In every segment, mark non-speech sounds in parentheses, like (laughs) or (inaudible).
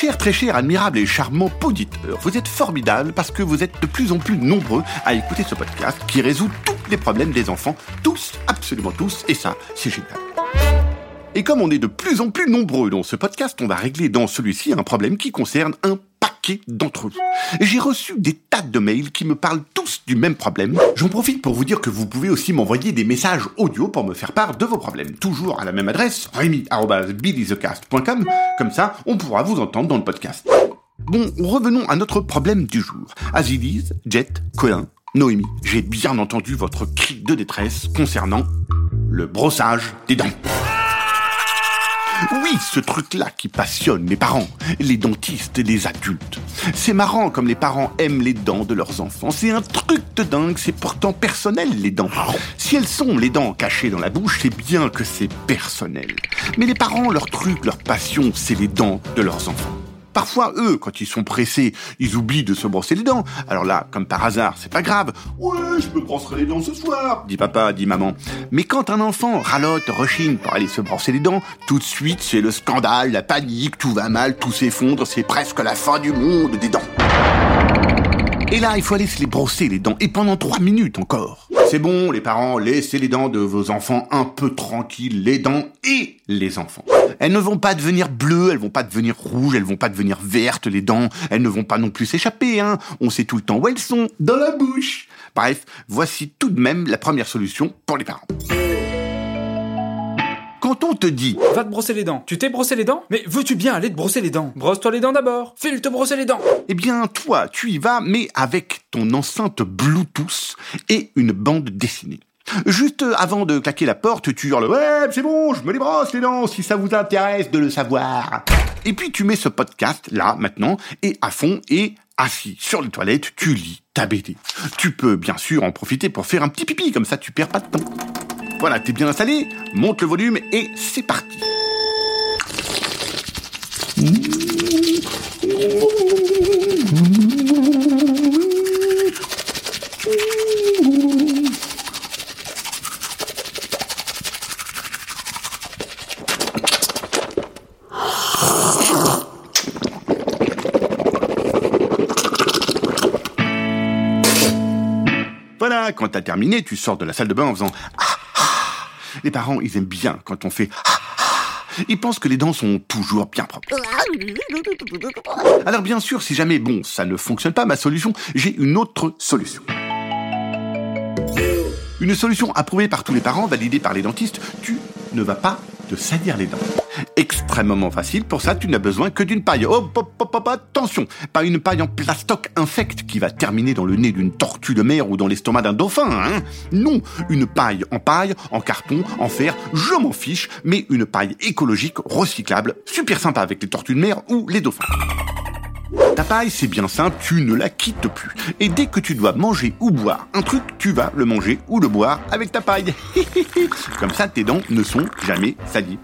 Cher, très cher, admirable et charmant auditeur, vous êtes formidable parce que vous êtes de plus en plus nombreux à écouter ce podcast qui résout tous les problèmes des enfants, tous, absolument tous, et ça, c'est génial. Et comme on est de plus en plus nombreux dans ce podcast, on va régler dans celui-ci un problème qui concerne un d'entre vous. J'ai reçu des tas de mails qui me parlent tous du même problème. J'en profite pour vous dire que vous pouvez aussi m'envoyer des messages audio pour me faire part de vos problèmes. Toujours à la même adresse, remy.billythecast.com. Comme ça, on pourra vous entendre dans le podcast. Bon, revenons à notre problème du jour. Azilis, Jet, Colin, Noémie, j'ai bien entendu votre cri de détresse concernant le brossage des dents. Oui, ce truc-là qui passionne les parents, les dentistes et les adultes. C'est marrant comme les parents aiment les dents de leurs enfants. C'est un truc de dingue, c'est pourtant personnel les dents. Si elles sont les dents cachées dans la bouche, c'est bien que c'est personnel. Mais les parents, leur truc, leur passion, c'est les dents de leurs enfants. Parfois, eux, quand ils sont pressés, ils oublient de se brosser les dents. Alors là, comme par hasard, c'est pas grave. Ouais, je me brosserai les dents ce soir, dit papa, dit maman. Mais quand un enfant ralote, rechigne pour aller se brosser les dents, tout de suite, c'est le scandale, la panique, tout va mal, tout s'effondre, c'est presque la fin du monde des dents. Et là, il faut aller se les brosser les dents, et pendant trois minutes encore. C'est bon, les parents, laissez les dents de vos enfants un peu tranquilles, les dents et les enfants. Elles ne vont pas devenir bleues, elles vont pas devenir rouges, elles vont pas devenir vertes, les dents, elles ne vont pas non plus s'échapper, hein. On sait tout le temps où elles sont, dans la bouche. Bref, voici tout de même la première solution pour les parents. Quand on te dit Va te brosser les dents. Tu t'es brossé les dents? Mais veux-tu bien aller te brosser les dents? Brosse-toi les dents d'abord. File te brosser les dents. Eh bien, toi, tu y vas, mais avec ton enceinte Bluetooth et une bande dessinée. Juste avant de claquer la porte, tu hurles Ouais, c'est bon, je me les brosse les dents, si ça vous intéresse de le savoir. Et puis tu mets ce podcast là, maintenant, et à fond, et assis sur les toilettes, tu lis ta BD. Tu peux bien sûr en profiter pour faire un petit pipi, comme ça tu perds pas de temps. Voilà, t'es bien installé, monte le volume et c'est parti. Voilà, quand t'as terminé, tu sors de la salle de bain en faisant. Les parents, ils aiment bien quand on fait. (laughs) Ils pensent que les dents sont toujours bien propres. Alors bien sûr, si jamais, bon, ça ne fonctionne pas, ma solution, j'ai une autre solution. Une solution approuvée par tous les parents, validée par les dentistes, tu ne vas pas te salir les dents. Extrêmement facile, pour ça tu n'as besoin que d'une paille. Oh, hop, hop, hop, attention, pas une paille en plastoc infect qui va terminer dans le nez d'une tortue de mer ou dans l'estomac d'un dauphin, hein Non, une paille en paille, en carton, en fer, je m'en fiche, mais une paille écologique, recyclable, super sympa avec les tortues de mer ou les dauphins. Ta paille, c'est bien simple, tu ne la quittes plus. Et dès que tu dois manger ou boire un truc, tu vas le manger ou le boire avec ta paille. (laughs) Comme ça, tes dents ne sont jamais salies.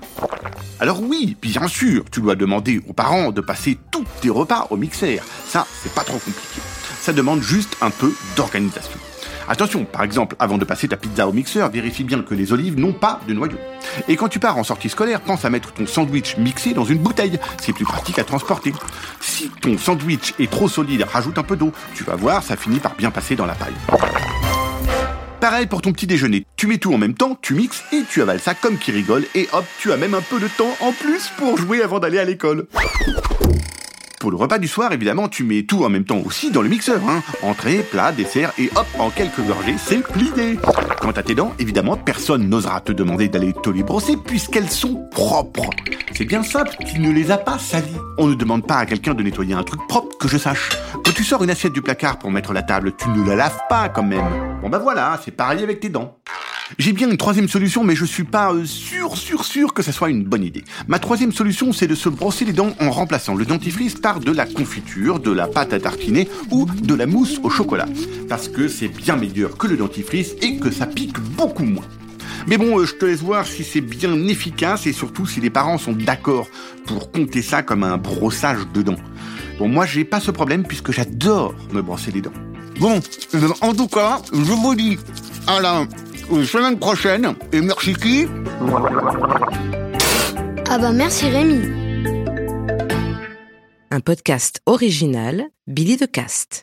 Alors oui, bien sûr, tu dois demander aux parents de passer tous tes repas au mixeur. Ça, c'est pas trop compliqué. Ça demande juste un peu d'organisation. Attention, par exemple, avant de passer ta pizza au mixeur, vérifie bien que les olives n'ont pas de noyau. Et quand tu pars en sortie scolaire, pense à mettre ton sandwich mixé dans une bouteille. C'est plus pratique à transporter. Si ton sandwich est trop solide, rajoute un peu d'eau. Tu vas voir, ça finit par bien passer dans la paille. Pareil pour ton petit déjeuner. Tu mets tout en même temps, tu mixes et tu avales ça comme qui rigole. Et hop, tu as même un peu de temps en plus pour jouer avant d'aller à l'école. Pour le repas du soir, évidemment, tu mets tout en même temps aussi dans le mixeur. Hein. Entrée, plat, dessert et hop, en quelques gorgées, c'est plié. Quant à tes dents, évidemment, personne n'osera te demander d'aller te les brosser puisqu'elles sont propres. C'est bien simple, tu ne les as pas salies. On ne demande pas à quelqu'un de nettoyer un truc propre que je sache. Quand tu sors une assiette du placard pour mettre la table, tu ne la laves pas quand même. Bon bah voilà, c'est pareil avec tes dents. J'ai bien une troisième solution, mais je suis pas euh, sûr, sûr, sûr que ça soit une bonne idée. Ma troisième solution, c'est de se brosser les dents en remplaçant le dentifrice par de la confiture, de la pâte à tartiner ou de la mousse au chocolat. Parce que c'est bien meilleur que le dentifrice et que ça pique beaucoup moins. Mais bon, euh, je te laisse voir si c'est bien efficace et surtout si les parents sont d'accord pour compter ça comme un brossage de dents. Bon, moi, j'ai pas ce problème puisque j'adore me brosser les dents. Bon, euh, en tout cas, je vous dis à la semaine prochaine et merci qui Ah bah merci Rémi. Un podcast original Billy de Cast.